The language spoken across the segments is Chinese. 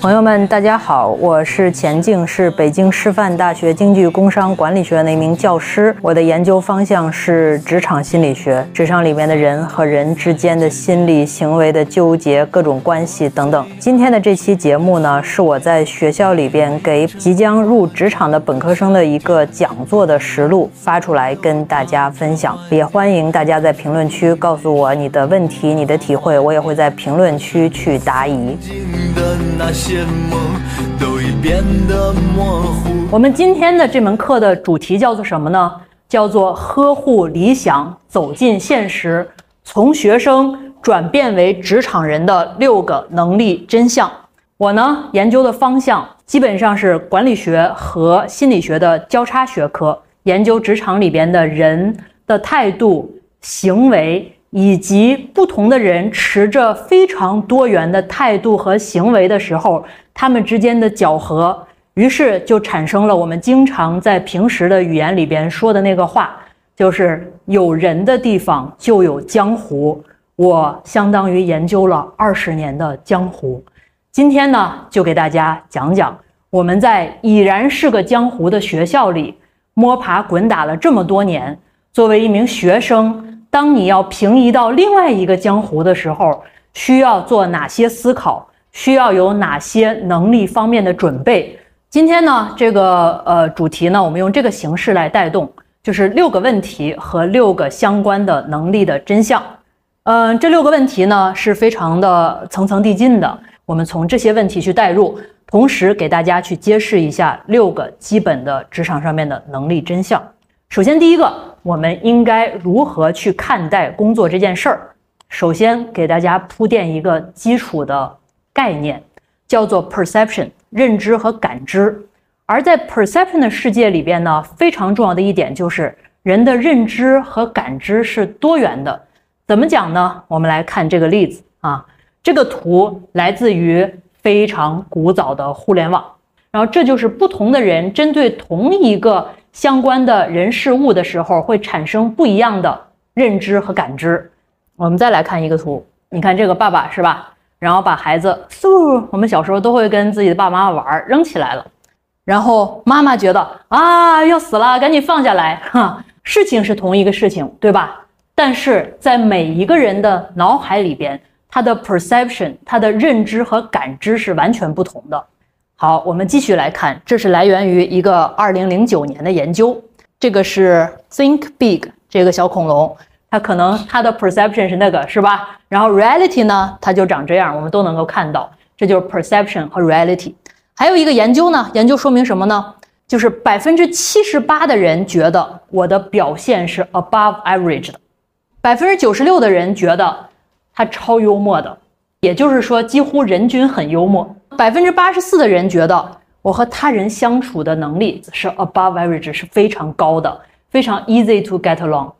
朋友们，大家好，我是钱静，是北京师范大学京剧工商管理学院的一名教师。我的研究方向是职场心理学，职场里面的人和人之间的心理行为的纠结、各种关系等等。今天的这期节目呢，是我在学校里边给即将入职场的本科生的一个讲座的实录发出来跟大家分享。也欢迎大家在评论区告诉我你的问题、你的体会，我也会在评论区去答疑。的那些梦都已变得模糊我们今天的这门课的主题叫做什么呢？叫做呵护理想，走进现实，从学生转变为职场人的六个能力真相。我呢研究的方向基本上是管理学和心理学的交叉学科，研究职场里边的人的态度、行为。以及不同的人持着非常多元的态度和行为的时候，他们之间的搅合，于是就产生了我们经常在平时的语言里边说的那个话，就是有人的地方就有江湖。我相当于研究了二十年的江湖，今天呢，就给大家讲讲我们在已然是个江湖的学校里摸爬滚打了这么多年，作为一名学生。当你要平移到另外一个江湖的时候，需要做哪些思考？需要有哪些能力方面的准备？今天呢，这个呃主题呢，我们用这个形式来带动，就是六个问题和六个相关的能力的真相。嗯，这六个问题呢是非常的层层递进的，我们从这些问题去带入，同时给大家去揭示一下六个基本的职场上面的能力真相。首先，第一个，我们应该如何去看待工作这件事儿？首先，给大家铺垫一个基础的概念，叫做 perception，认知和感知。而在 perception 的世界里边呢，非常重要的一点就是人的认知和感知是多元的。怎么讲呢？我们来看这个例子啊，这个图来自于非常古早的互联网，然后这就是不同的人针对同一个。相关的人事物的时候，会产生不一样的认知和感知。我们再来看一个图，你看这个爸爸是吧？然后把孩子嗖，我们小时候都会跟自己的爸妈玩，扔起来了。然后妈妈觉得啊要死了，赶紧放下来。哈，事情是同一个事情，对吧？但是在每一个人的脑海里边，他的 perception，他的认知和感知是完全不同的。好，我们继续来看，这是来源于一个二零零九年的研究。这个是 Think Big 这个小恐龙，它可能它的 perception 是那个，是吧？然后 reality 呢，它就长这样，我们都能够看到，这就是 perception 和 reality。还有一个研究呢，研究说明什么呢？就是百分之七十八的人觉得我的表现是 above average 的，百分之九十六的人觉得他超幽默的，也就是说几乎人均很幽默。百分之八十四的人觉得我和他人相处的能力是 above average，是非常高的，非常 easy to get along。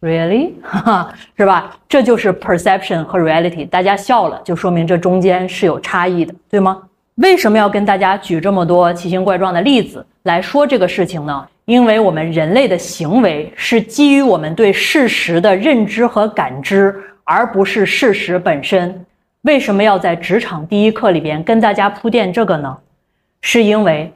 Really，哈哈，是吧？这就是 perception 和 reality。大家笑了，就说明这中间是有差异的，对吗？为什么要跟大家举这么多奇形怪状的例子来说这个事情呢？因为我们人类的行为是基于我们对事实的认知和感知，而不是事实本身。为什么要在职场第一课里边跟大家铺垫这个呢？是因为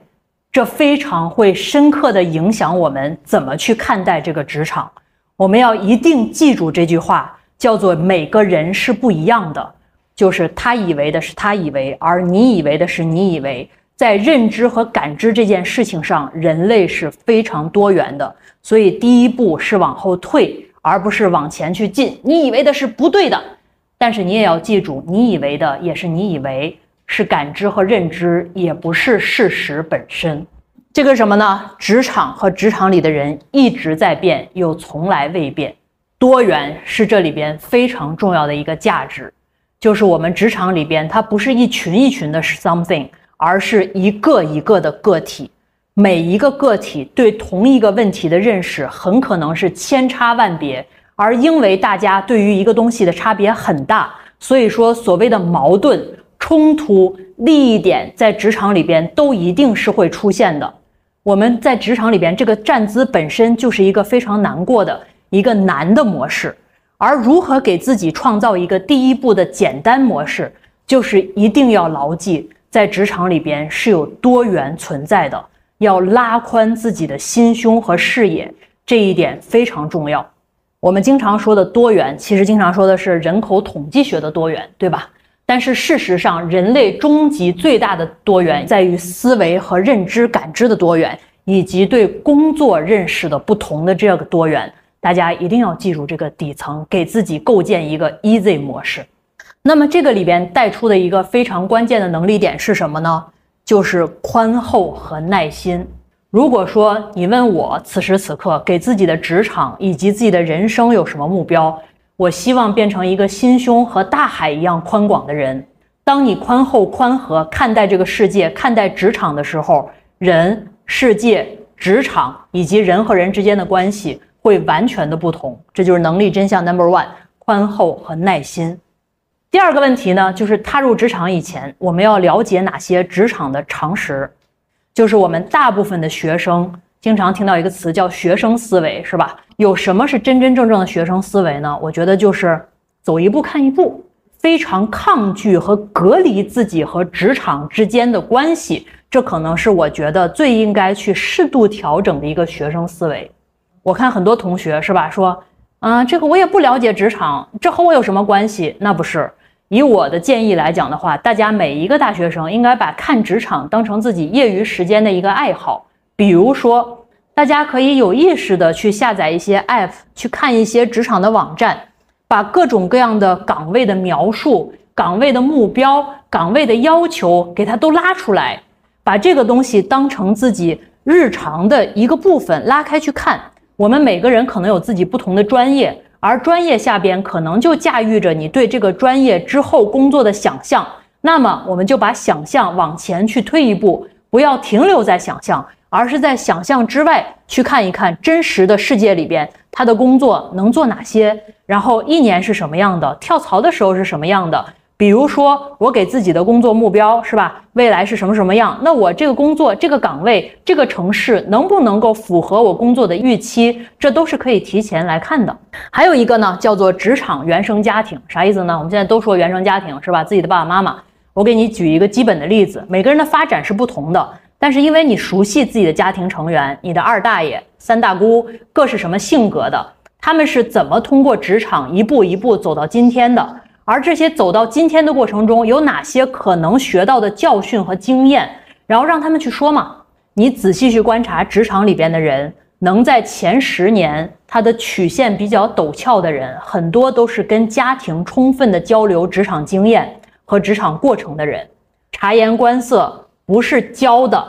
这非常会深刻的影响我们怎么去看待这个职场。我们要一定记住这句话，叫做每个人是不一样的，就是他以为的是他以为，而你以为的是你以为。在认知和感知这件事情上，人类是非常多元的。所以第一步是往后退，而不是往前去进。你以为的是不对的。但是你也要记住，你以为的也是你以为是感知和认知，也不是事实本身。这个什么呢？职场和职场里的人一直在变，又从来未变。多元是这里边非常重要的一个价值，就是我们职场里边，它不是一群一群的 something，而是一个一个的个体。每一个个体对同一个问题的认识，很可能是千差万别。而因为大家对于一个东西的差别很大，所以说所谓的矛盾、冲突、利益点在职场里边都一定是会出现的。我们在职场里边，这个站姿本身就是一个非常难过的一个难的模式，而如何给自己创造一个第一步的简单模式，就是一定要牢记，在职场里边是有多元存在的，要拉宽自己的心胸和视野，这一点非常重要。我们经常说的多元，其实经常说的是人口统计学的多元，对吧？但是事实上，人类终极最大的多元在于思维和认知感知的多元，以及对工作认识的不同的这个多元。大家一定要记住这个底层，给自己构建一个 easy 模式。那么这个里边带出的一个非常关键的能力点是什么呢？就是宽厚和耐心。如果说你问我此时此刻给自己的职场以及自己的人生有什么目标，我希望变成一个心胸和大海一样宽广的人。当你宽厚宽和看待这个世界、看待职场的时候，人、世界、职场以及人和人之间的关系会完全的不同。这就是能力真相 Number One：宽厚和耐心。第二个问题呢，就是踏入职场以前，我们要了解哪些职场的常识。就是我们大部分的学生经常听到一个词叫“学生思维”，是吧？有什么是真真正正的学生思维呢？我觉得就是走一步看一步，非常抗拒和隔离自己和职场之间的关系。这可能是我觉得最应该去适度调整的一个学生思维。我看很多同学是吧，说啊，这个我也不了解职场，这和我有什么关系？那不是。以我的建议来讲的话，大家每一个大学生应该把看职场当成自己业余时间的一个爱好。比如说，大家可以有意识的去下载一些 app，去看一些职场的网站，把各种各样的岗位的描述、岗位的目标、岗位的要求给它都拉出来，把这个东西当成自己日常的一个部分拉开去看。我们每个人可能有自己不同的专业。而专业下边可能就驾驭着你对这个专业之后工作的想象，那么我们就把想象往前去推一步，不要停留在想象，而是在想象之外去看一看真实的世界里边他的工作能做哪些，然后一年是什么样的，跳槽的时候是什么样的。比如说，我给自己的工作目标是吧？未来是什么什么样？那我这个工作、这个岗位、这个城市能不能够符合我工作的预期？这都是可以提前来看的。还有一个呢，叫做职场原生家庭，啥意思呢？我们现在都说原生家庭是吧？自己的爸爸妈妈。我给你举一个基本的例子，每个人的发展是不同的，但是因为你熟悉自己的家庭成员，你的二大爷、三大姑各是什么性格的，他们是怎么通过职场一步一步走到今天的？而这些走到今天的过程中，有哪些可能学到的教训和经验？然后让他们去说嘛。你仔细去观察职场里边的人，能在前十年他的曲线比较陡峭的人，很多都是跟家庭充分的交流职场经验和职场过程的人。察言观色不是教的，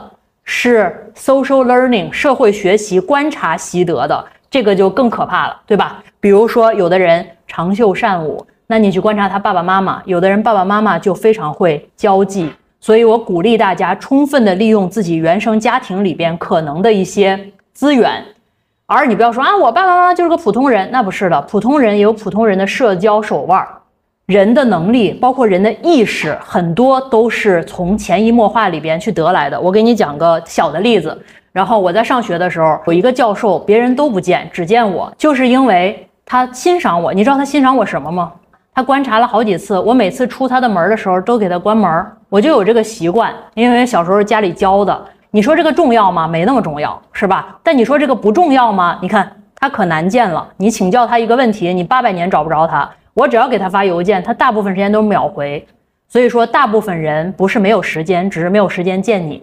是 social learning 社会学习观察习得的，这个就更可怕了，对吧？比如说有的人长袖善舞。那你去观察他爸爸妈妈，有的人爸爸妈妈就非常会交际，所以我鼓励大家充分的利用自己原生家庭里边可能的一些资源，而你不要说啊，我爸爸妈妈就是个普通人，那不是的，普通人有普通人的社交手腕儿，人的能力，包括人的意识，很多都是从潜移默化里边去得来的。我给你讲个小的例子，然后我在上学的时候，有一个教授，别人都不见，只见我，就是因为他欣赏我。你知道他欣赏我什么吗？他观察了好几次，我每次出他的门的时候都给他关门，我就有这个习惯，因为小时候家里教的。你说这个重要吗？没那么重要，是吧？但你说这个不重要吗？你看他可难见了，你请教他一个问题，你八百年找不着他。我只要给他发邮件，他大部分时间都秒回。所以说，大部分人不是没有时间，只是没有时间见你。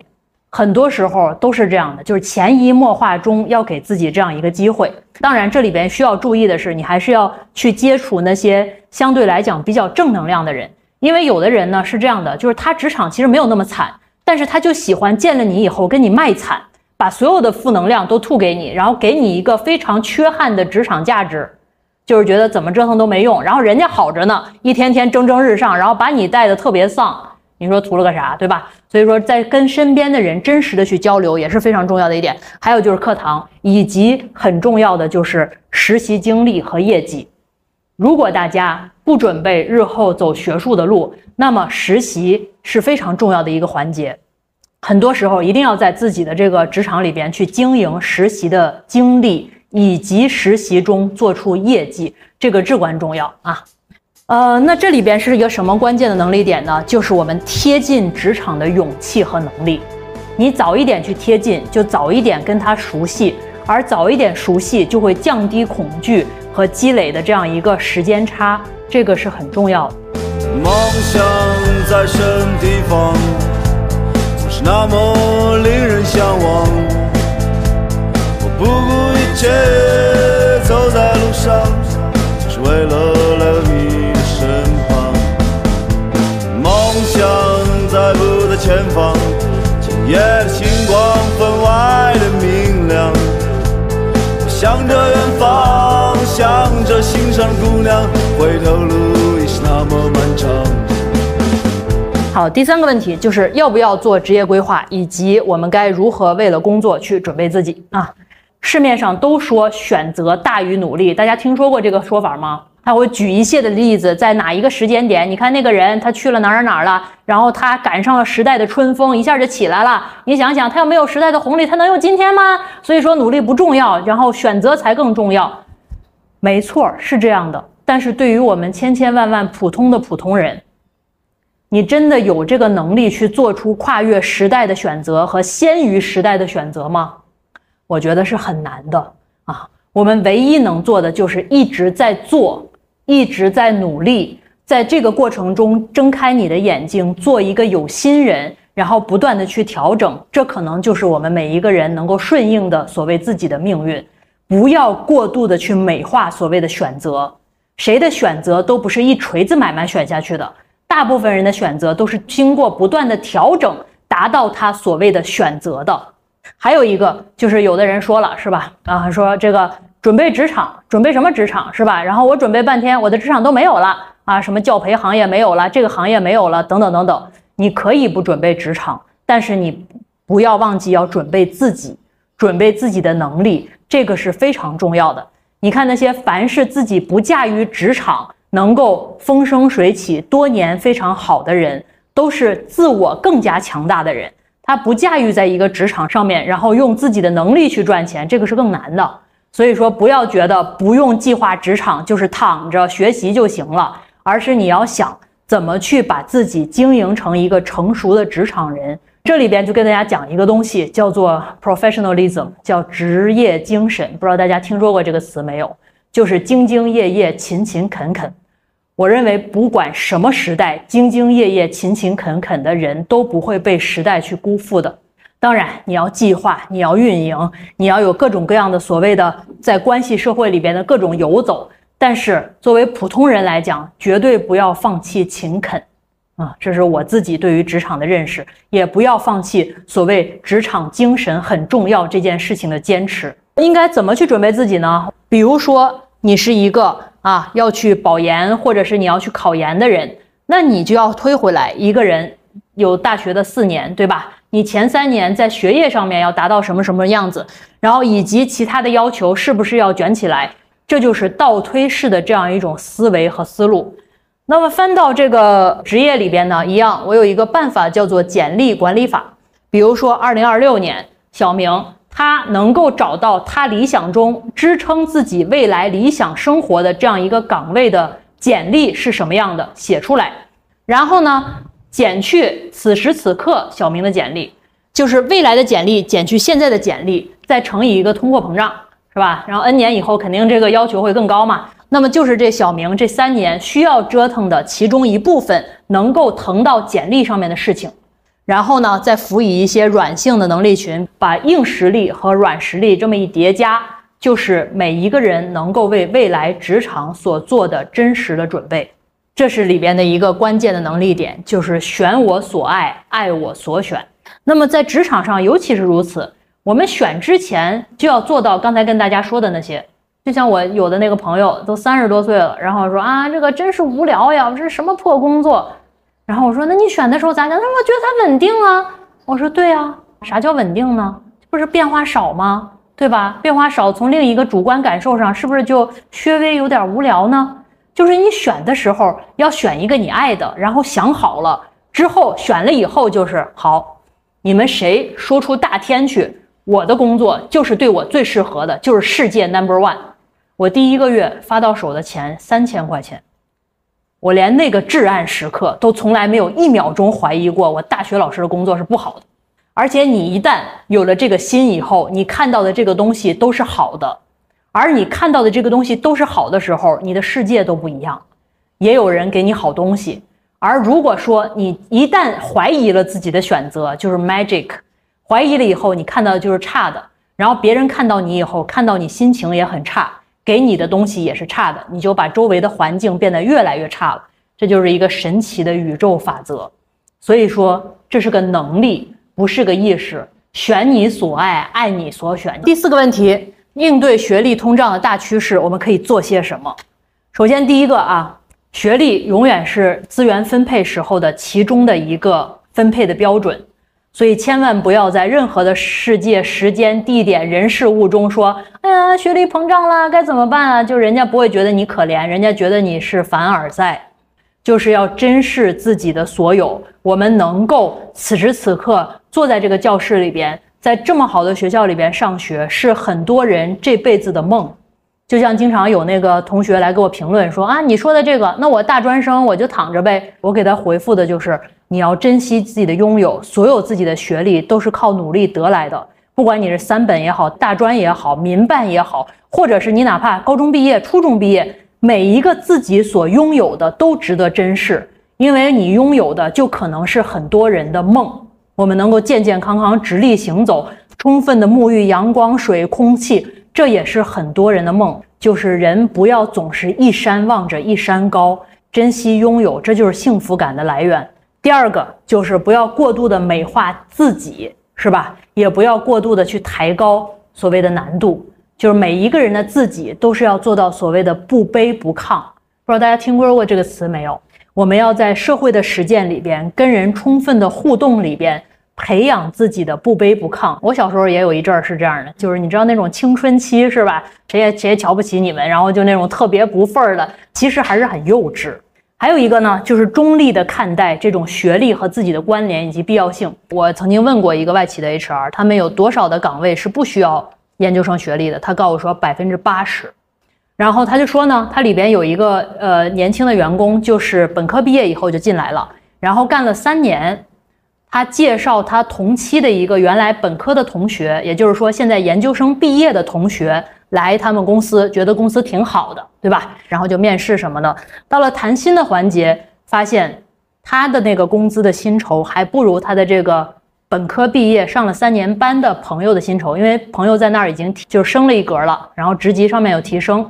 很多时候都是这样的，就是潜移默化中要给自己这样一个机会。当然，这里边需要注意的是，你还是要去接触那些相对来讲比较正能量的人，因为有的人呢是这样的，就是他职场其实没有那么惨，但是他就喜欢见了你以后跟你卖惨，把所有的负能量都吐给你，然后给你一个非常缺憾的职场价值，就是觉得怎么折腾都没用，然后人家好着呢，一天天蒸蒸日上，然后把你带的特别丧。你说图了个啥，对吧？所以说，在跟身边的人真实的去交流也是非常重要的一点。还有就是课堂，以及很重要的就是实习经历和业绩。如果大家不准备日后走学术的路，那么实习是非常重要的一个环节。很多时候一定要在自己的这个职场里边去经营实习的经历，以及实习中做出业绩，这个至关重要啊。呃，那这里边是一个什么关键的能力点呢？就是我们贴近职场的勇气和能力。你早一点去贴近，就早一点跟他熟悉，而早一点熟悉就会降低恐惧和积累的这样一个时间差，这个是很重要的。梦想在什么地方，总是那么令人向往。我不顾一切走在路上，向着远方，向着心上的姑娘，回头路已是那么漫长。好，第三个问题就是要不要做职业规划，以及我们该如何为了工作去准备自己啊？市面上都说选择大于努力，大家听说过这个说法吗？他会举一些的例子，在哪一个时间点，你看那个人他去了哪儿哪儿了，然后他赶上了时代的春风，一下就起来了。你想想，他要没有时代的红利，他能有今天吗？所以说努力不重要，然后选择才更重要。没错，是这样的。但是对于我们千千万万普通的普通人，你真的有这个能力去做出跨越时代的选择和先于时代的选择吗？我觉得是很难的啊。我们唯一能做的就是一直在做，一直在努力，在这个过程中睁开你的眼睛，做一个有心人，然后不断的去调整。这可能就是我们每一个人能够顺应的所谓自己的命运。不要过度的去美化所谓的选择，谁的选择都不是一锤子买卖选下去的，大部分人的选择都是经过不断的调整，达到他所谓的选择的。还有一个就是有的人说了是吧？啊，说这个准备职场，准备什么职场是吧？然后我准备半天，我的职场都没有了啊，什么教培行业没有了，这个行业没有了，等等等等。你可以不准备职场，但是你不要忘记要准备自己，准备自己的能力。这个是非常重要的。你看那些凡是自己不驾驭职场，能够风生水起多年非常好的人，都是自我更加强大的人。他不驾驭在一个职场上面，然后用自己的能力去赚钱，这个是更难的。所以说，不要觉得不用计划职场就是躺着学习就行了，而是你要想怎么去把自己经营成一个成熟的职场人。这里边就跟大家讲一个东西，叫做 professionalism，叫职业精神。不知道大家听说过这个词没有？就是兢兢业业、勤勤恳恳。我认为，不管什么时代，兢兢业业、勤勤恳恳的人都不会被时代去辜负的。当然，你要计划，你要运营，你要有各种各样的所谓的在关系社会里边的各种游走。但是，作为普通人来讲，绝对不要放弃勤恳。啊，这是我自己对于职场的认识，也不要放弃所谓职场精神很重要这件事情的坚持。应该怎么去准备自己呢？比如说，你是一个啊要去保研或者是你要去考研的人，那你就要推回来一个人有大学的四年，对吧？你前三年在学业上面要达到什么什么样子，然后以及其他的要求是不是要卷起来？这就是倒推式的这样一种思维和思路。那么翻到这个职业里边呢，一样，我有一个办法叫做简历管理法。比如说，二零二六年，小明他能够找到他理想中支撑自己未来理想生活的这样一个岗位的简历是什么样的，写出来。然后呢，减去此时此刻小明的简历，就是未来的简历减去现在的简历，再乘以一个通货膨胀，是吧？然后 N 年以后，肯定这个要求会更高嘛。那么就是这小明这三年需要折腾的其中一部分，能够腾到简历上面的事情，然后呢，再辅以一些软性的能力群，把硬实力和软实力这么一叠加，就是每一个人能够为未来职场所做的真实的准备。这是里边的一个关键的能力点，就是选我所爱，爱我所选。那么在职场上尤其是如此，我们选之前就要做到刚才跟大家说的那些。就像我有的那个朋友都三十多岁了，然后说啊，这个真是无聊呀，这是什么破工作？然后我说，那你选的时候咋想？他说我觉得它稳定啊。我说对啊，啥叫稳定呢？不是变化少吗？对吧？变化少，从另一个主观感受上，是不是就稍微有点无聊呢？就是你选的时候要选一个你爱的，然后想好了之后选了以后就是好。你们谁说出大天去？我的工作就是对我最适合的，就是世界 number one。我第一个月发到手的钱三千块钱，我连那个至暗时刻都从来没有一秒钟怀疑过我大学老师的工作是不好的。而且你一旦有了这个心以后，你看到的这个东西都是好的，而你看到的这个东西都是好的时候，你的世界都不一样。也有人给你好东西，而如果说你一旦怀疑了自己的选择，就是 magic，怀疑了以后，你看到的就是差的。然后别人看到你以后，看到你心情也很差，给你的东西也是差的，你就把周围的环境变得越来越差了。这就是一个神奇的宇宙法则。所以说，这是个能力。不是个意识，选你所爱，爱你所选。第四个问题，应对学历通胀的大趋势，我们可以做些什么？首先，第一个啊，学历永远是资源分配时候的其中的一个分配的标准，所以千万不要在任何的世界、时间、地点、人事物中说：“哎呀，学历膨胀了，该怎么办啊？”就人家不会觉得你可怜，人家觉得你是凡尔赛。就是要珍视自己的所有。我们能够此时此刻坐在这个教室里边，在这么好的学校里边上学，是很多人这辈子的梦。就像经常有那个同学来给我评论说啊，你说的这个，那我大专生我就躺着呗。我给他回复的就是，你要珍惜自己的拥有，所有自己的学历都是靠努力得来的。不管你是三本也好，大专也好，民办也好，或者是你哪怕高中毕业、初中毕业。每一个自己所拥有的都值得珍视，因为你拥有的就可能是很多人的梦。我们能够健健康康直立行走，充分的沐浴阳光、水、空气，这也是很多人的梦。就是人不要总是一山望着一山高，珍惜拥有，这就是幸福感的来源。第二个就是不要过度的美化自己，是吧？也不要过度的去抬高所谓的难度。就是每一个人的自己都是要做到所谓的不卑不亢，不知道大家听说过这个词没有？我们要在社会的实践里边，跟人充分的互动里边，培养自己的不卑不亢。我小时候也有一阵儿是这样的，就是你知道那种青春期是吧？谁也谁也瞧不起你们，然后就那种特别不忿儿的，其实还是很幼稚。还有一个呢，就是中立的看待这种学历和自己的关联以及必要性。我曾经问过一个外企的 HR，他们有多少的岗位是不需要？研究生学历的，他告诉我说百分之八十，然后他就说呢，他里边有一个呃年轻的员工，就是本科毕业以后就进来了，然后干了三年，他介绍他同期的一个原来本科的同学，也就是说现在研究生毕业的同学来他们公司，觉得公司挺好的，对吧？然后就面试什么的，到了谈薪的环节，发现他的那个工资的薪酬还不如他的这个。本科毕业上了三年班的朋友的薪酬，因为朋友在那儿已经就升了一格了，然后职级上面有提升，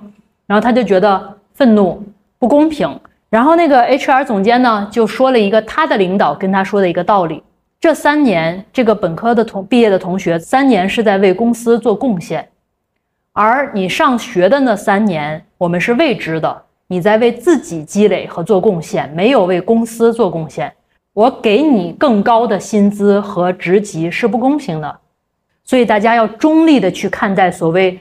然后他就觉得愤怒不公平。然后那个 HR 总监呢就说了一个他的领导跟他说的一个道理：这三年这个本科的同毕业的同学三年是在为公司做贡献，而你上学的那三年我们是未知的，你在为自己积累和做贡献，没有为公司做贡献。我给你更高的薪资和职级是不公平的，所以大家要中立的去看待所谓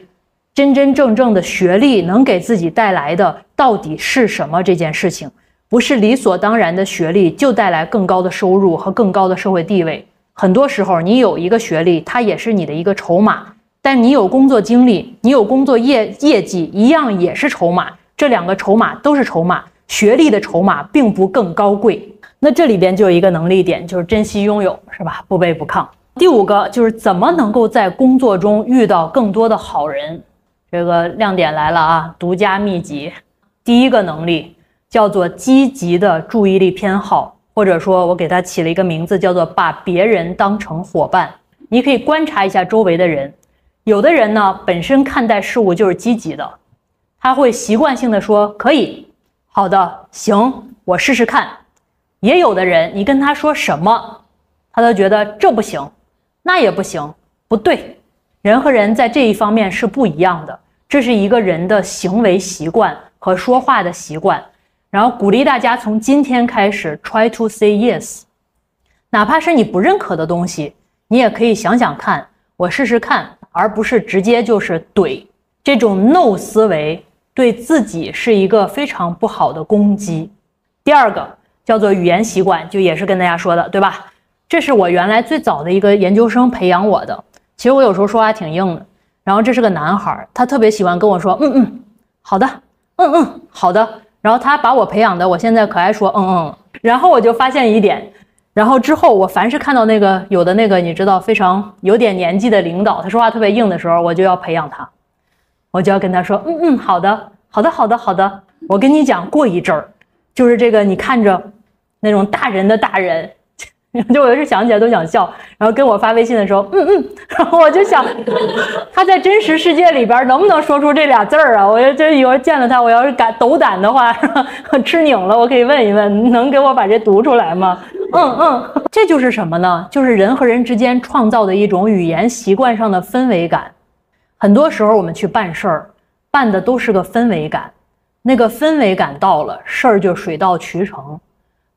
真真正正的学历能给自己带来的到底是什么这件事情，不是理所当然的学历就带来更高的收入和更高的社会地位。很多时候，你有一个学历，它也是你的一个筹码，但你有工作经历，你有工作业业绩，一样也是筹码。这两个筹码都是筹码，学历的筹码并不更高贵。那这里边就有一个能力点，就是珍惜拥有，是吧？不卑不亢。第五个就是怎么能够在工作中遇到更多的好人，这个亮点来了啊！独家秘籍，第一个能力叫做积极的注意力偏好，或者说我给它起了一个名字，叫做把别人当成伙伴。你可以观察一下周围的人，有的人呢本身看待事物就是积极的，他会习惯性的说可以，好的，行，我试试看。也有的人，你跟他说什么，他都觉得这不行，那也不行，不对。人和人在这一方面是不一样的，这是一个人的行为习惯和说话的习惯。然后鼓励大家从今天开始 try to say yes，哪怕是你不认可的东西，你也可以想想看，我试试看，而不是直接就是怼。这种 no 思维对自己是一个非常不好的攻击。第二个。叫做语言习惯，就也是跟大家说的，对吧？这是我原来最早的一个研究生培养我的。其实我有时候说话挺硬的。然后这是个男孩，他特别喜欢跟我说，嗯嗯，好的，嗯嗯，好的。然后他把我培养的，我现在可爱说嗯嗯。然后我就发现一点，然后之后我凡是看到那个有的那个你知道非常有点年纪的领导，他说话特别硬的时候，我就要培养他，我就要跟他说嗯嗯好的好的好的好的。我跟你讲，过一阵儿，就是这个你看着那种大人的大人。就我有时想起来都想笑，然后跟我发微信的时候，嗯嗯，然后我就想，他在真实世界里边能不能说出这俩字儿啊？我要就一会儿见了他，我要是敢斗胆的话，吃拧了，我可以问一问，能给我把这读出来吗？嗯嗯，这就是什么呢？就是人和人之间创造的一种语言习惯上的氛围感。很多时候我们去办事儿，办的都是个氛围感，那个氛围感到了，事儿就水到渠成。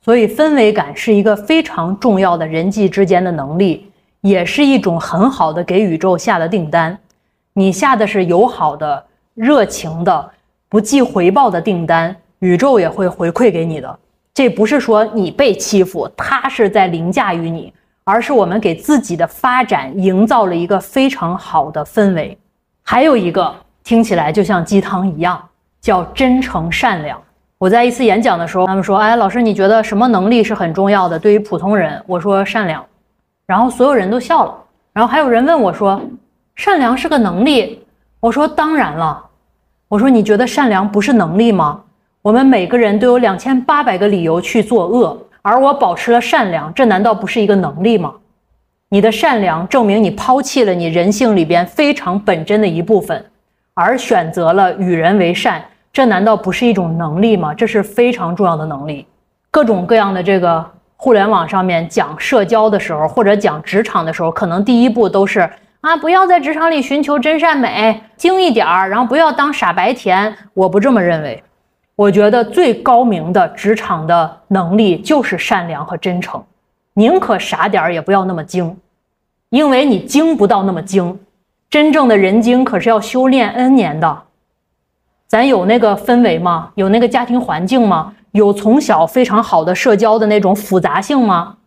所以，氛围感是一个非常重要的人际之间的能力，也是一种很好的给宇宙下的订单。你下的是友好的、热情的、不计回报的订单，宇宙也会回馈给你的。这不是说你被欺负，他是在凌驾于你，而是我们给自己的发展营造了一个非常好的氛围。还有一个听起来就像鸡汤一样，叫真诚善良。我在一次演讲的时候，他们说：“哎，老师，你觉得什么能力是很重要的？对于普通人，我说善良。”然后所有人都笑了。然后还有人问我说：“善良是个能力？”我说：“当然了。”我说：“你觉得善良不是能力吗？我们每个人都有两千八百个理由去做恶，而我保持了善良，这难道不是一个能力吗？你的善良证明你抛弃了你人性里边非常本真的一部分，而选择了与人为善。”这难道不是一种能力吗？这是非常重要的能力。各种各样的这个互联网上面讲社交的时候，或者讲职场的时候，可能第一步都是啊，不要在职场里寻求真善美，精一点儿，然后不要当傻白甜。我不这么认为，我觉得最高明的职场的能力就是善良和真诚，宁可傻点儿也不要那么精，因为你精不到那么精，真正的人精可是要修炼 N 年的。咱有那个氛围吗？有那个家庭环境吗？有从小非常好的社交的那种复杂性吗？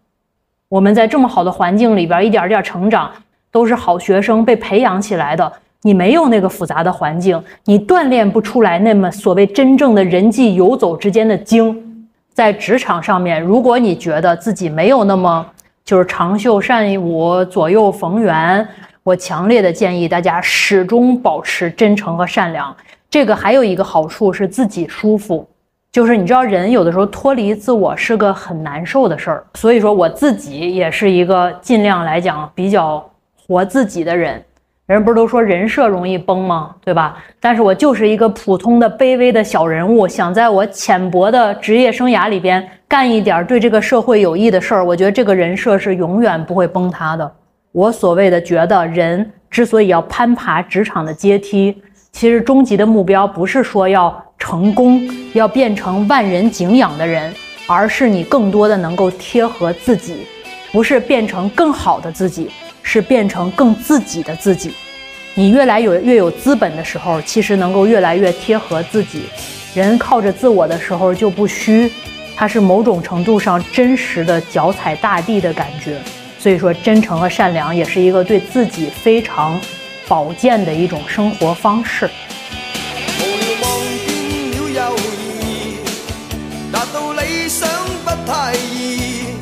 我们在这么好的环境里边一点点成长，都是好学生被培养起来的。你没有那个复杂的环境，你锻炼不出来那么所谓真正的人际游走之间的精。在职场上面，如果你觉得自己没有那么就是长袖善舞、左右逢源，我强烈的建议大家始终保持真诚和善良。这个还有一个好处是自己舒服，就是你知道人有的时候脱离自我是个很难受的事儿，所以说我自己也是一个尽量来讲比较活自己的人。人不是都说人设容易崩吗？对吧？但是我就是一个普通的卑微的小人物，想在我浅薄的职业生涯里边干一点对这个社会有益的事儿，我觉得这个人设是永远不会崩塌的。我所谓的觉得人之所以要攀爬职场的阶梯。其实终极的目标不是说要成功，要变成万人敬仰的人，而是你更多的能够贴合自己，不是变成更好的自己，是变成更自己的自己。你越来有越有资本的时候，其实能够越来越贴合自己。人靠着自我的时候就不虚，它是某种程度上真实的脚踩大地的感觉。所以说，真诚和善良也是一个对自己非常。保健的一种生活方式。无聊望见了友谊，达到理想不太易。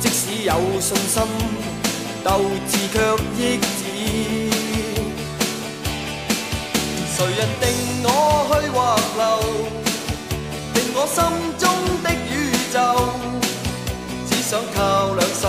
即使有信心，斗志却抑止。谁人定我去或留？定我心中的宇宙。只想靠两手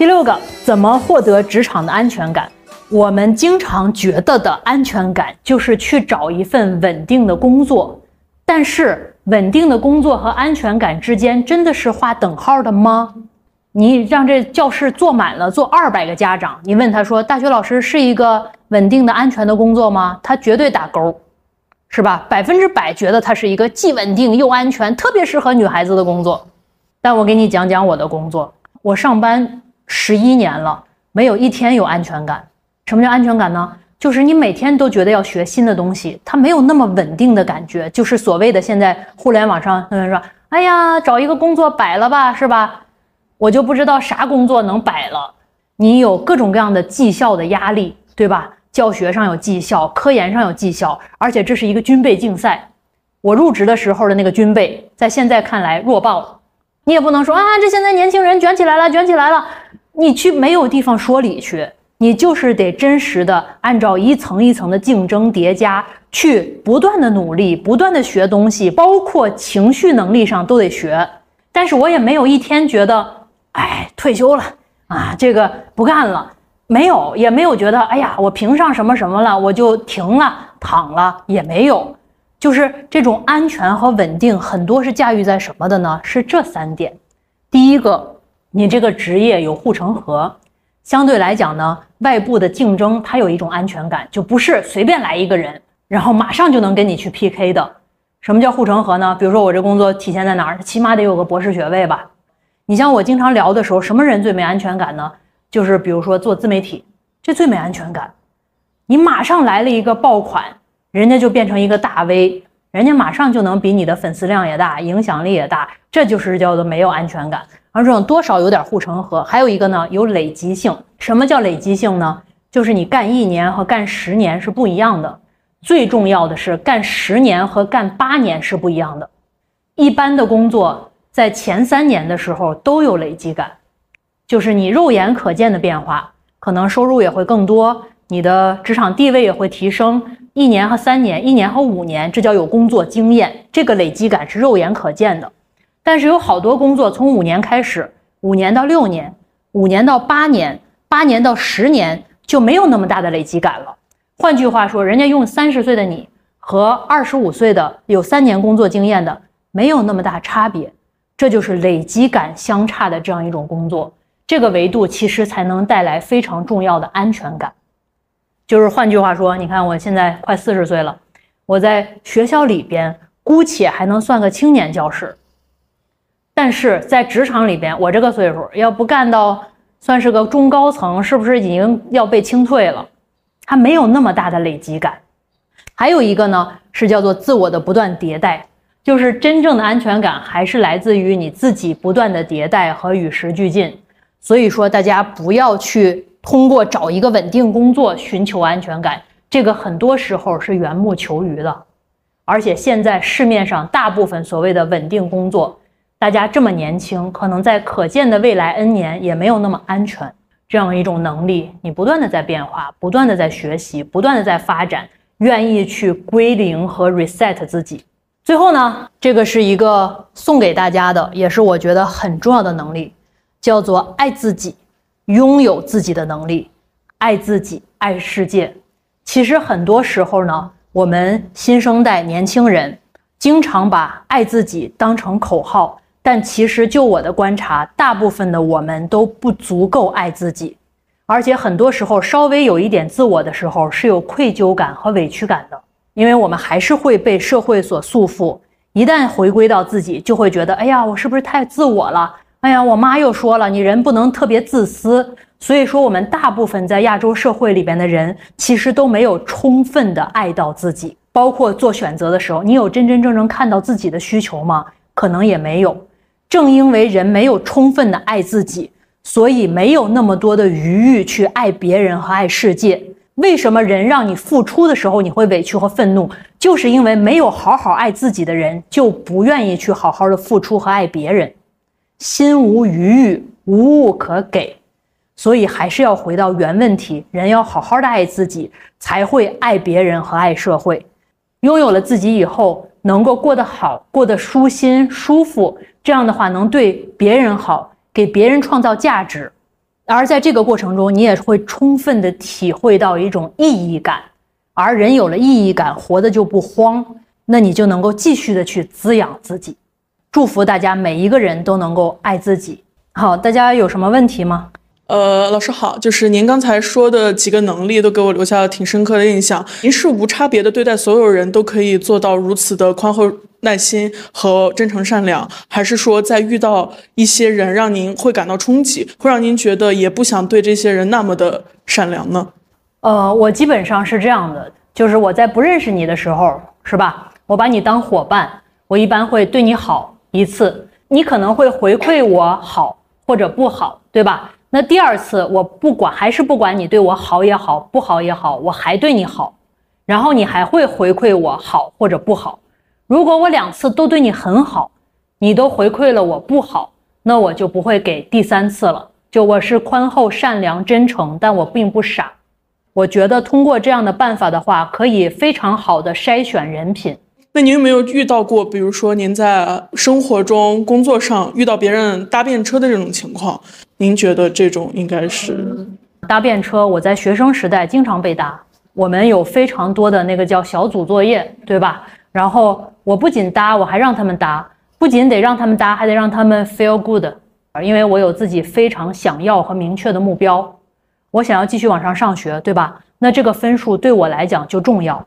第六个，怎么获得职场的安全感？我们经常觉得的安全感就是去找一份稳定的工作，但是稳定的工作和安全感之间真的是画等号的吗？你让这教室坐满了，坐二百个家长，你问他说：“大学老师是一个稳定的、安全的工作吗？”他绝对打勾，是吧？百分之百觉得它是一个既稳定又安全，特别适合女孩子的工作。但我给你讲讲我的工作，我上班。十一年了，没有一天有安全感。什么叫安全感呢？就是你每天都觉得要学新的东西，它没有那么稳定的感觉。就是所谓的现在互联网上有人说哎呀，找一个工作摆了吧，是吧？我就不知道啥工作能摆了。你有各种各样的绩效的压力，对吧？教学上有绩效，科研上有绩效，而且这是一个军备竞赛。我入职的时候的那个军备，在现在看来弱爆了。你也不能说啊，这现在年轻人卷起来了，卷起来了。你去没有地方说理去，你就是得真实的按照一层一层的竞争叠加，去不断的努力，不断的学东西，包括情绪能力上都得学。但是我也没有一天觉得，哎，退休了啊，这个不干了，没有，也没有觉得，哎呀，我评上什么什么了，我就停了，躺了，也没有。就是这种安全和稳定，很多是驾驭在什么的呢？是这三点。第一个，你这个职业有护城河，相对来讲呢，外部的竞争它有一种安全感，就不是随便来一个人，然后马上就能跟你去 PK 的。什么叫护城河呢？比如说我这工作体现在哪儿？起码得有个博士学位吧。你像我经常聊的时候，什么人最没安全感呢？就是比如说做自媒体，这最没安全感。你马上来了一个爆款。人家就变成一个大 V，人家马上就能比你的粉丝量也大，影响力也大，这就是叫做没有安全感。而这种多少有点护城河。还有一个呢，有累积性。什么叫累积性呢？就是你干一年和干十年是不一样的。最重要的是，干十年和干八年是不一样的。一般的工作在前三年的时候都有累积感，就是你肉眼可见的变化，可能收入也会更多，你的职场地位也会提升。一年和三年，一年和五年，这叫有工作经验，这个累积感是肉眼可见的。但是有好多工作从五年开始，五年到六年，五年到八年，八年到十年就没有那么大的累积感了。换句话说，人家用三十岁的你和二十五岁的有三年工作经验的没有那么大差别，这就是累积感相差的这样一种工作。这个维度其实才能带来非常重要的安全感。就是换句话说，你看我现在快四十岁了，我在学校里边姑且还能算个青年教师，但是在职场里边，我这个岁数要不干到算是个中高层，是不是已经要被清退了？它没有那么大的累积感。还有一个呢，是叫做自我的不断迭代，就是真正的安全感还是来自于你自己不断的迭代和与时俱进。所以说，大家不要去。通过找一个稳定工作寻求安全感，这个很多时候是缘木求鱼的。而且现在市面上大部分所谓的稳定工作，大家这么年轻，可能在可见的未来 N 年也没有那么安全。这样一种能力，你不断的在变化，不断的在学习，不断的在发展，愿意去归零和 reset 自己。最后呢，这个是一个送给大家的，也是我觉得很重要的能力，叫做爱自己。拥有自己的能力，爱自己，爱世界。其实很多时候呢，我们新生代年轻人经常把爱自己当成口号，但其实就我的观察，大部分的我们都不足够爱自己，而且很多时候稍微有一点自我的时候，是有愧疚感和委屈感的，因为我们还是会被社会所束缚。一旦回归到自己，就会觉得，哎呀，我是不是太自我了？哎呀，我妈又说了，你人不能特别自私。所以说，我们大部分在亚洲社会里边的人，其实都没有充分的爱到自己。包括做选择的时候，你有真真正正看到自己的需求吗？可能也没有。正因为人没有充分的爱自己，所以没有那么多的余欲去爱别人和爱世界。为什么人让你付出的时候，你会委屈和愤怒？就是因为没有好好爱自己的人，就不愿意去好好的付出和爱别人。心无余欲，无物可给，所以还是要回到原问题：人要好好的爱自己，才会爱别人和爱社会。拥有了自己以后，能够过得好，过得舒心舒服，这样的话能对别人好，给别人创造价值。而在这个过程中，你也会充分的体会到一种意义感。而人有了意义感，活的就不慌，那你就能够继续的去滋养自己。祝福大家每一个人都能够爱自己。好，大家有什么问题吗？呃，老师好，就是您刚才说的几个能力都给我留下了挺深刻的印象。您是无差别的对待所有人都可以做到如此的宽厚、耐心和真诚善良，还是说在遇到一些人让您会感到冲击，会让您觉得也不想对这些人那么的善良呢？呃，我基本上是这样的，就是我在不认识你的时候，是吧？我把你当伙伴，我一般会对你好。一次，你可能会回馈我好或者不好，对吧？那第二次，我不管还是不管你对我好也好，不好也好，我还对你好，然后你还会回馈我好或者不好。如果我两次都对你很好，你都回馈了我不好，那我就不会给第三次了。就我是宽厚、善良、真诚，但我并不傻。我觉得通过这样的办法的话，可以非常好的筛选人品。那您有没有遇到过，比如说您在生活中、工作上遇到别人搭便车的这种情况？您觉得这种应该是搭便车？我在学生时代经常被搭，我们有非常多的那个叫小组作业，对吧？然后我不仅搭，我还让他们搭，不仅得让他们搭，还得让他们 feel good，因为我有自己非常想要和明确的目标，我想要继续往上上学，对吧？那这个分数对我来讲就重要。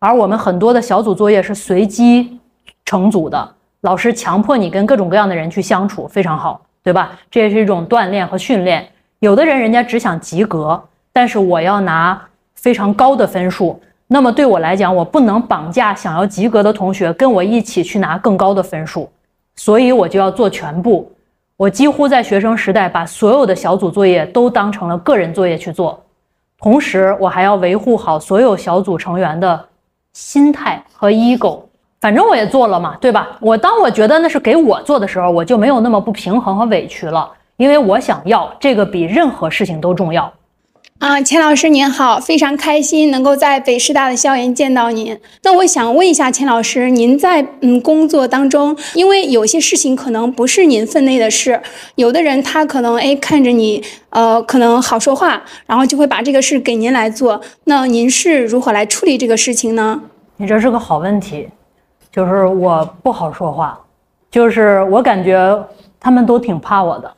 而我们很多的小组作业是随机成组的，老师强迫你跟各种各样的人去相处，非常好，对吧？这也是一种锻炼和训练。有的人人家只想及格，但是我要拿非常高的分数，那么对我来讲，我不能绑架想要及格的同学跟我一起去拿更高的分数，所以我就要做全部。我几乎在学生时代把所有的小组作业都当成了个人作业去做，同时我还要维护好所有小组成员的。心态和 ego，反正我也做了嘛，对吧？我当我觉得那是给我做的时候，我就没有那么不平衡和委屈了，因为我想要这个比任何事情都重要。啊，钱老师您好，非常开心能够在北师大的校园见到您。那我想问一下钱老师，您在嗯工作当中，因为有些事情可能不是您分内的事，有的人他可能哎看着你呃可能好说话，然后就会把这个事给您来做。那您是如何来处理这个事情呢？你这是个好问题，就是我不好说话，就是我感觉他们都挺怕我的，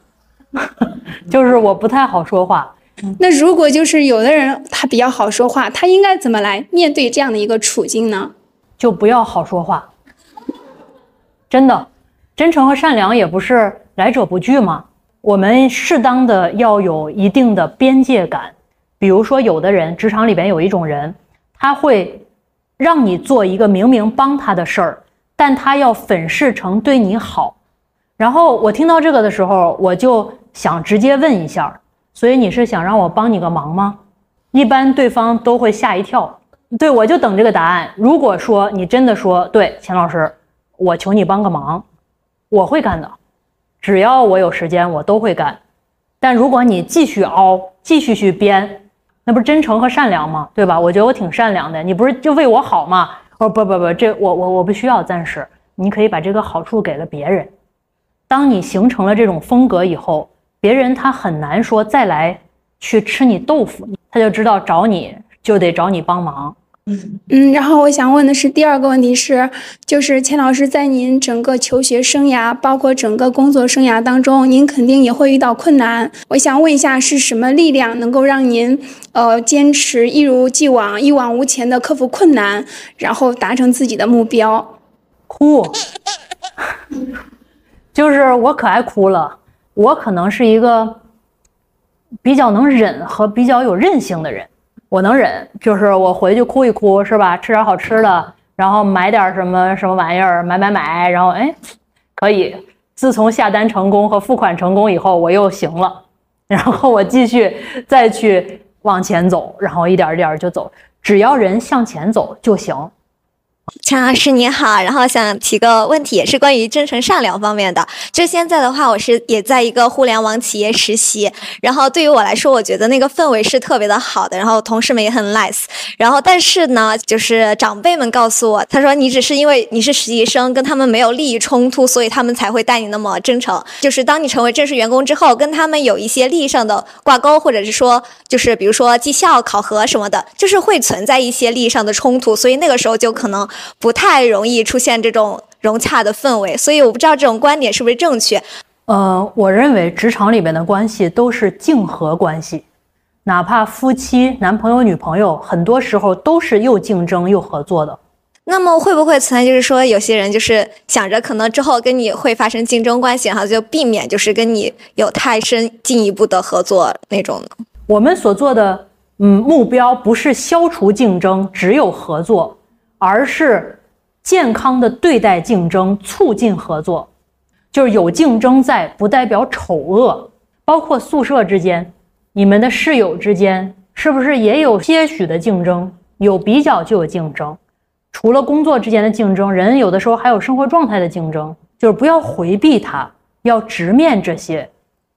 就是我不太好说话。那如果就是有的人他比较好说话，他应该怎么来面对这样的一个处境呢？就不要好说话。真的，真诚和善良也不是来者不拒吗？我们适当的要有一定的边界感。比如说，有的人职场里边有一种人，他会让你做一个明明帮他的事儿，但他要粉饰成对你好。然后我听到这个的时候，我就想直接问一下。所以你是想让我帮你个忙吗？一般对方都会吓一跳。对我就等这个答案。如果说你真的说对，钱老师，我求你帮个忙，我会干的。只要我有时间，我都会干。但如果你继续凹，继续去编，那不是真诚和善良吗？对吧？我觉得我挺善良的。你不是就为我好吗？哦不不不，这我我我不需要，暂时你可以把这个好处给了别人。当你形成了这种风格以后。别人他很难说再来去吃你豆腐，他就知道找你就得找你帮忙。嗯嗯，然后我想问的是第二个问题是，就是钱老师在您整个求学生涯，包括整个工作生涯当中，您肯定也会遇到困难。我想问一下，是什么力量能够让您呃坚持一如既往、一往无前的克服困难，然后达成自己的目标？哭，就是我可爱哭了。我可能是一个比较能忍和比较有韧性的人，我能忍，就是我回去哭一哭，是吧？吃点好吃的，然后买点什么什么玩意儿，买买买，然后哎，可以。自从下单成功和付款成功以后，我又行了，然后我继续再去往前走，然后一点一点就走，只要人向前走就行。陈老师你好，然后想提个问题，也是关于真诚善良方面的。就现在的话，我是也在一个互联网企业实习，然后对于我来说，我觉得那个氛围是特别的好的，然后同事们也很 nice。然后但是呢，就是长辈们告诉我，他说你只是因为你是实习生，跟他们没有利益冲突，所以他们才会待你那么真诚。就是当你成为正式员工之后，跟他们有一些利益上的挂钩，或者是说，就是比如说绩效考核什么的，就是会存在一些利益上的冲突，所以那个时候就可能。不太容易出现这种融洽的氛围，所以我不知道这种观点是不是正确。呃，我认为职场里面的关系都是竞合关系，哪怕夫妻、男朋友、女朋友，很多时候都是又竞争又合作的。那么会不会存在就是说，有些人就是想着可能之后跟你会发生竞争关系，然后就避免就是跟你有太深进一步的合作那种呢？我们所做的嗯目标不是消除竞争，只有合作。而是健康的对待竞争，促进合作。就是有竞争在，不代表丑恶。包括宿舍之间，你们的室友之间，是不是也有些许的竞争？有比较就有竞争。除了工作之间的竞争，人有的时候还有生活状态的竞争，就是不要回避它，要直面这些。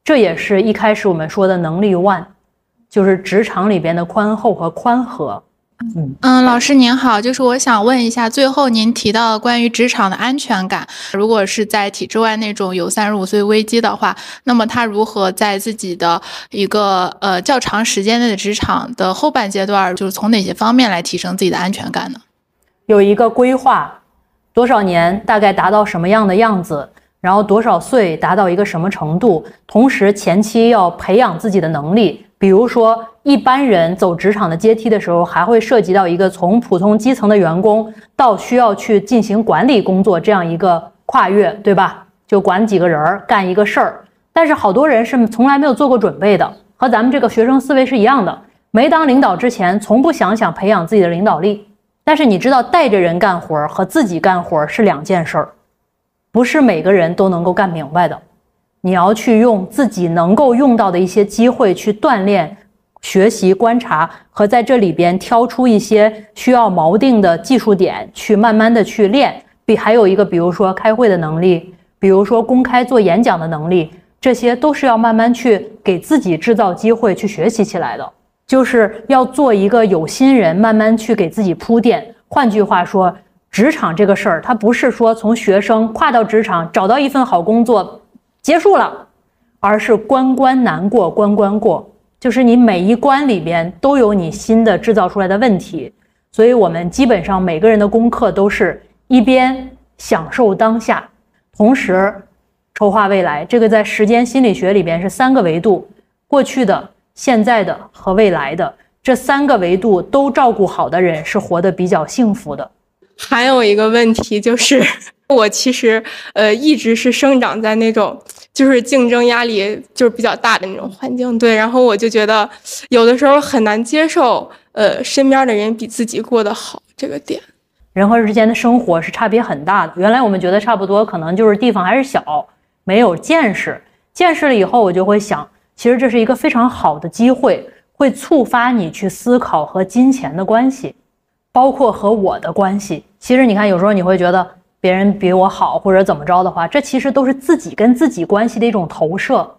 这也是一开始我们说的能力 one，就是职场里边的宽厚和宽和。嗯嗯，老师您好，就是我想问一下，最后您提到关于职场的安全感，如果是在体制外那种有三十五岁危机的话，那么他如何在自己的一个呃较长时间内的职场的后半阶段，就是从哪些方面来提升自己的安全感呢？有一个规划，多少年大概达到什么样的样子，然后多少岁达到一个什么程度，同时前期要培养自己的能力，比如说。一般人走职场的阶梯的时候，还会涉及到一个从普通基层的员工到需要去进行管理工作这样一个跨越，对吧？就管几个人儿干一个事儿。但是好多人是从来没有做过准备的，和咱们这个学生思维是一样的。没当领导之前，从不想想培养自己的领导力。但是你知道，带着人干活和自己干活是两件事儿，不是每个人都能够干明白的。你要去用自己能够用到的一些机会去锻炼。学习、观察和在这里边挑出一些需要锚定的技术点，去慢慢的去练。比还有一个，比如说开会的能力，比如说公开做演讲的能力，这些都是要慢慢去给自己制造机会去学习起来的。就是要做一个有心人，慢慢去给自己铺垫。换句话说，职场这个事儿，它不是说从学生跨到职场，找到一份好工作结束了，而是关关难过关关过。就是你每一关里边都有你新的制造出来的问题，所以我们基本上每个人的功课都是一边享受当下，同时筹划未来。这个在时间心理学里边是三个维度：过去的、现在的和未来的。这三个维度都照顾好的人是活得比较幸福的。还有一个问题就是，我其实呃一直是生长在那种。就是竞争压力就是比较大的那种环境，对，然后我就觉得有的时候很难接受，呃，身边的人比自己过得好这个点。人和人之间的生活是差别很大的。原来我们觉得差不多，可能就是地方还是小，没有见识。见识了以后，我就会想，其实这是一个非常好的机会，会触发你去思考和金钱的关系，包括和我的关系。其实你看，有时候你会觉得。别人比我好或者怎么着的话，这其实都是自己跟自己关系的一种投射，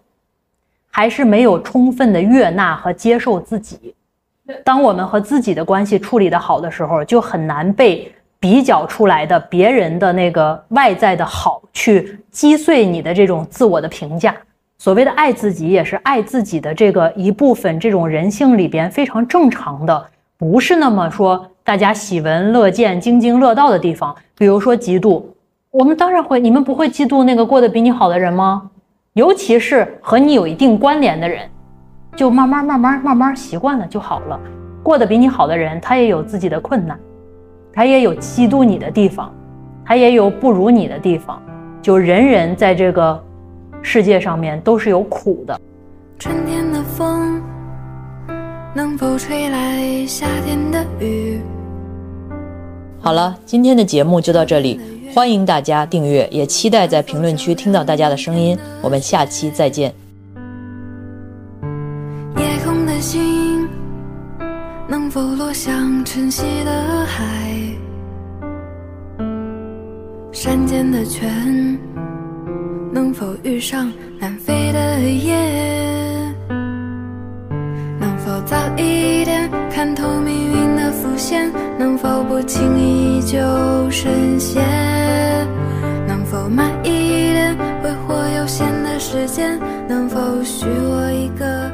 还是没有充分的悦纳和接受自己。当我们和自己的关系处理的好的时候，就很难被比较出来的别人的那个外在的好去击碎你的这种自我的评价。所谓的爱自己，也是爱自己的这个一部分，这种人性里边非常正常的，不是那么说。大家喜闻乐见、津津乐道的地方，比如说嫉妒，我们当然会。你们不会嫉妒那个过得比你好的人吗？尤其是和你有一定关联的人，就慢慢、慢慢、慢慢习惯了就好了。过得比你好的人，他也有自己的困难，他也有嫉妒你的地方，他也有不如你的地方。就人人在这个世界上面都是有苦的。春天的风能否吹来夏天的雨？好了，今天的节目就到这里，欢迎大家订阅，也期待在评论区听到大家的声音。我们下期再见。夜空的星能否落向晨曦的海？山间的泉能否遇上南飞的雁？能否早一看透命运的伏线能否不轻易就深陷？能否慢一点挥霍有限的时间？能否许我一个